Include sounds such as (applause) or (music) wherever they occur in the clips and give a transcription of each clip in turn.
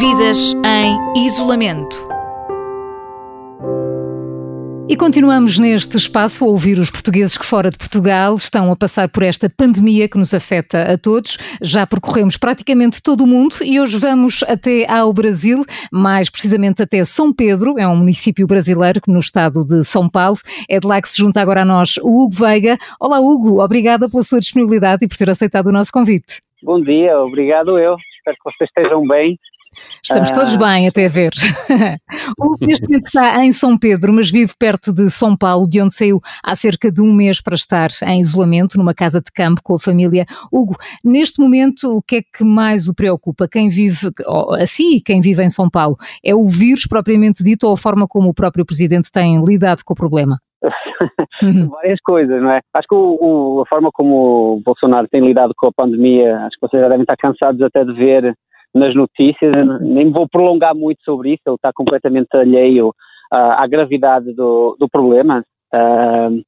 Vidas em isolamento. E continuamos neste espaço a ouvir os portugueses que fora de Portugal estão a passar por esta pandemia que nos afeta a todos. Já percorremos praticamente todo o mundo e hoje vamos até ao Brasil, mais precisamente até São Pedro, é um município brasileiro no estado de São Paulo. É de lá que se junta agora a nós o Hugo Veiga. Olá Hugo, obrigada pela sua disponibilidade e por ter aceitado o nosso convite. Bom dia, obrigado eu. Espero que vocês estejam bem Estamos todos ah. bem até ver. (laughs) o Hugo neste momento está em São Pedro, mas vive perto de São Paulo, de onde saiu há cerca de um mês para estar em isolamento, numa casa de campo com a família. Hugo, neste momento, o que é que mais o preocupa? Quem vive assim e quem vive em São Paulo? É o vírus propriamente dito ou a forma como o próprio Presidente tem lidado com o problema? (laughs) Várias coisas, não é? Acho que o, o, a forma como o Bolsonaro tem lidado com a pandemia, acho que vocês já devem estar cansados até de ver nas notícias, nem vou prolongar muito sobre isso, ele está completamente alheio à, à gravidade do, do problema. Uh,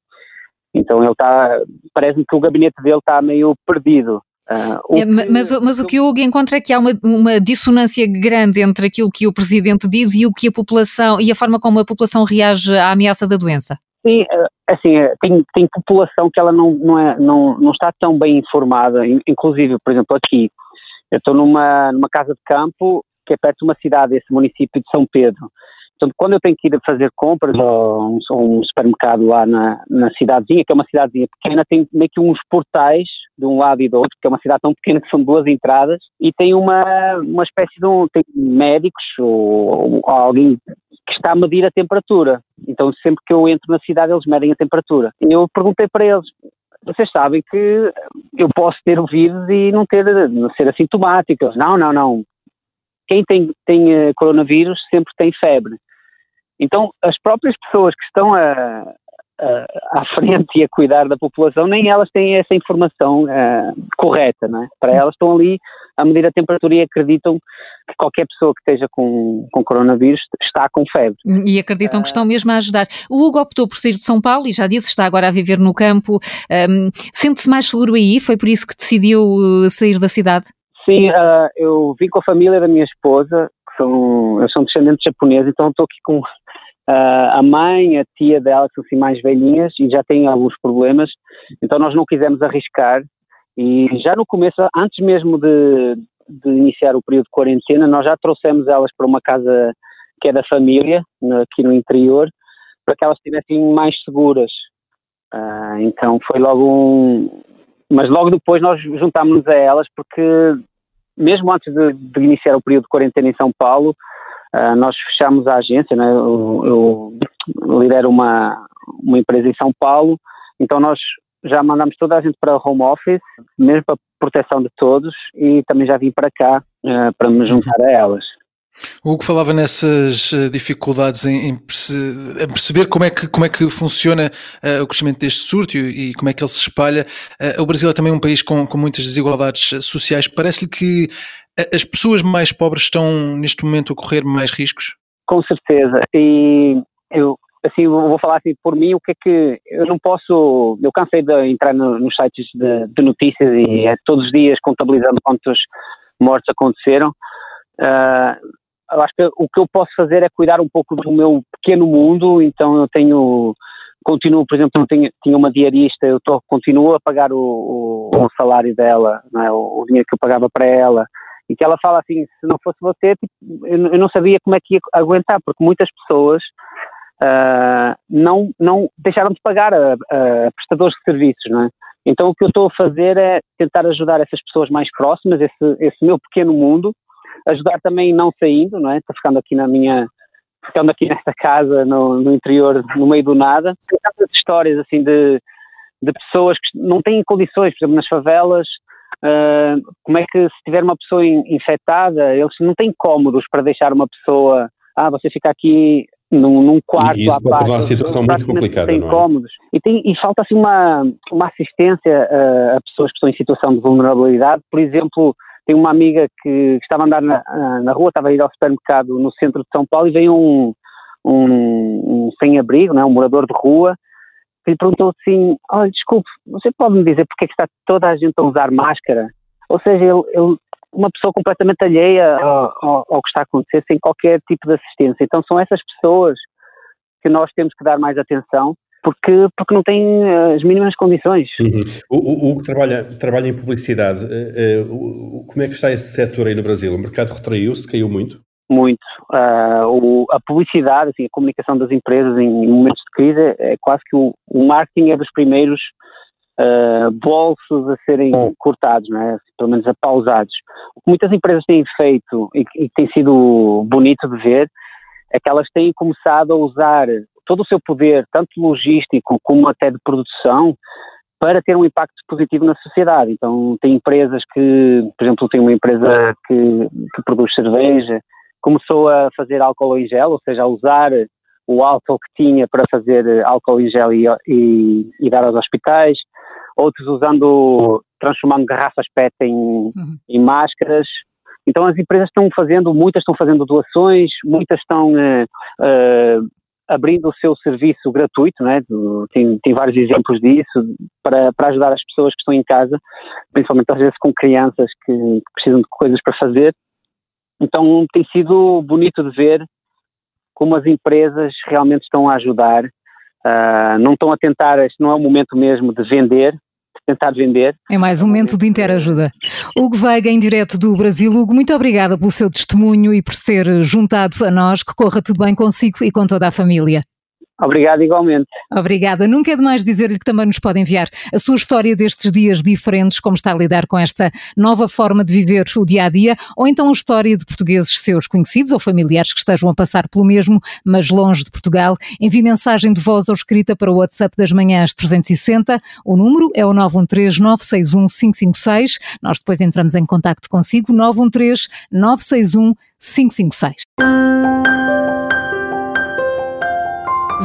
então ele está, parece-me que o gabinete dele está meio perdido. Uh, é, mas, mas, o que o Hugo encontra é que há uma, uma dissonância grande entre aquilo que o Presidente diz e o que a população, e a forma como a população reage à ameaça da doença. Sim, assim, tem, tem população que ela não, não, é, não, não está tão bem informada, inclusive, por exemplo, aqui, eu estou numa, numa casa de campo que é perto de uma cidade, esse município de São Pedro. Então, quando eu tenho que ir fazer compras a um, um, supermercado lá na, na cidadezinha, que é uma cidadezinha pequena, tem meio que uns portais de um lado e do outro, que é uma cidade tão pequena que são duas entradas, e tem uma, uma espécie de um, tem médicos ou, ou alguém que está a medir a temperatura. Então, sempre que eu entro na cidade, eles medem a temperatura. Eu perguntei para eles, vocês sabem que eu posso ter o vírus e não ter, não ser assintomático. Não, não, não. Quem tem, tem uh, coronavírus sempre tem febre. Então, as próprias pessoas que estão a, à (laughs) frente e a cuidar da população, nem elas têm essa informação uh, correta, não é? Para elas estão ali a medir a temperatura e acreditam que qualquer pessoa que esteja com, com coronavírus está com febre. E acreditam que estão mesmo a ajudar. O Hugo optou por sair de São Paulo e já disse, está agora a viver no campo. Um, Sente-se mais seguro aí? Foi por isso que decidiu uh, sair da cidade? Sim, uh, eu vim com a família da minha esposa, que são, eles são descendentes japoneses, então estou aqui com Uh, a mãe, a tia dela, que são assim mais velhinhas e já têm alguns problemas, então nós não quisemos arriscar e já no começo, antes mesmo de, de iniciar o período de quarentena, nós já trouxemos elas para uma casa que é da família, aqui no interior, para que elas estivessem mais seguras. Uh, então foi logo um. Mas logo depois nós juntámos-nos a elas, porque mesmo antes de, de, iniciar o período de quarentena em São Paulo, uh, nós fechámos a agência, né? eu, eu lidero uma, uma empresa em São Paulo, então nós já mandamos toda a gente para home office, mesmo para proteção de todos, e também já vim para cá uh, para me juntar a elas. O Hugo falava nessas eh, dificuldades em, em, perceber como é que, como é que funciona uh, o crescimento deste surto e, e, como é que ele se espalha. Uh, o Brasil é também um país com, com muitas desigualdades sociais. Parece-lhe que as pessoas mais pobres estão neste momento a correr mais riscos? Com certeza. E eu, assim, vou falar assim por mim, o que é que eu não posso, eu cansei de entrar no, nos sites de, de, notícias e é todos os dias contabilizando quantos mortes aconteceram. Uh, eu acho que o que eu posso fazer é cuidar um pouco do meu pequeno mundo, então eu tenho, continuo, por exemplo, tenho, tinha uma diarista, eu tô, continuo a pagar o, o, o salário dela, é? o, o dinheiro que eu pagava para ela, e que ela fala assim, se não fosse você, tipo, eu, eu, não sabia como é que ia aguentar, porque muitas pessoas uh, não, não deixaram de pagar a, a, prestadores de serviços, não é? Então o que eu estou a fazer é tentar ajudar essas pessoas mais próximas, esse, esse meu pequeno mundo, ajudar também não saindo, não é? Estou ficando aqui na minha, ficando aqui (laughs) nesta casa no, no interior, no meio do nada. Tantas histórias assim de, de pessoas que não têm condições, por exemplo, nas favelas, uh, como é que se tiver uma pessoa infectada, eles não têm cômodos para deixar uma pessoa, ah, você fica aqui num, num quarto e isso à parte, uma situação muito complicada, não é? Incómodos. E, tem, e falta assim uma, uma assistência uh, a pessoas que estão em situação de vulnerabilidade. Por exemplo, tem uma amiga que estava a andar na, na rua, estava a ir ao supermercado no centro de São Paulo e veio um, um, um sem-abrigo, é? um morador de rua, que lhe perguntou assim, olha, desculpe, você pode me dizer porque é que está toda a gente a usar máscara? Ou seja, ele, ele uma pessoa completamente alheia ao, ao, ao, que está a acontecer, sem qualquer tipo de assistência. Então são essas pessoas que nós temos que dar mais atenção, porque, porque não têm eh, as mínimas condições. Uhum. O, Hugo trabalha, trabalha em publicidade. Uh, uh, como é que está esse setor aí no Brasil? O mercado retraiu-se, caiu muito? Muito. Uh, o, a publicidade, assim, a comunicação das empresas em, em momentos de crise é quase que o, o marketing é dos primeiros uh, bolsos a serem cortados, não é? pelo menos a pausados. O que muitas empresas têm feito e, e tem sido bonito de ver é que elas têm começado a usar todo o seu poder, tanto logístico como até de produção, para ter um impacto positivo na sociedade. Então, tem empresas que, por exemplo, tem uma empresa que, que produz cerveja, começou a fazer álcool em gel, ou seja, a usar o álcool que tinha para fazer álcool em gel e, e, e dar aos hospitais outros usando, transformando garrafas PET em, uhum. em máscaras. Então as empresas estão fazendo, muitas estão fazendo doações, muitas estão uh, uh, abrindo o seu serviço gratuito, né? tem, tem vários exemplos disso, para, para ajudar as pessoas que estão em casa, principalmente às vezes com crianças que, que precisam de coisas para fazer. Então tem sido bonito de ver como as empresas realmente estão a ajudar Uh, não estão a tentar, este não é o momento mesmo de vender, de tentar vender. É mais um momento de interajuda. Hugo Veiga, em direto do Brasil. Hugo, muito obrigada pelo seu testemunho e por ser juntado a nós. Que corra tudo bem consigo e com toda a família. Obrigado igualmente. Obrigada. Nunca é demais dizer-lhe que também nos pode enviar a sua história destes dias diferentes, como está a lidar com esta nova forma de viver o dia a dia, ou então a história de portugueses seus conhecidos ou familiares que estejam a passar pelo mesmo, mas longe de Portugal. Envie mensagem de voz ou escrita para o WhatsApp das manhãs 360. O número é o 913 961 556. Nós depois entramos em contato consigo. 913 961 556.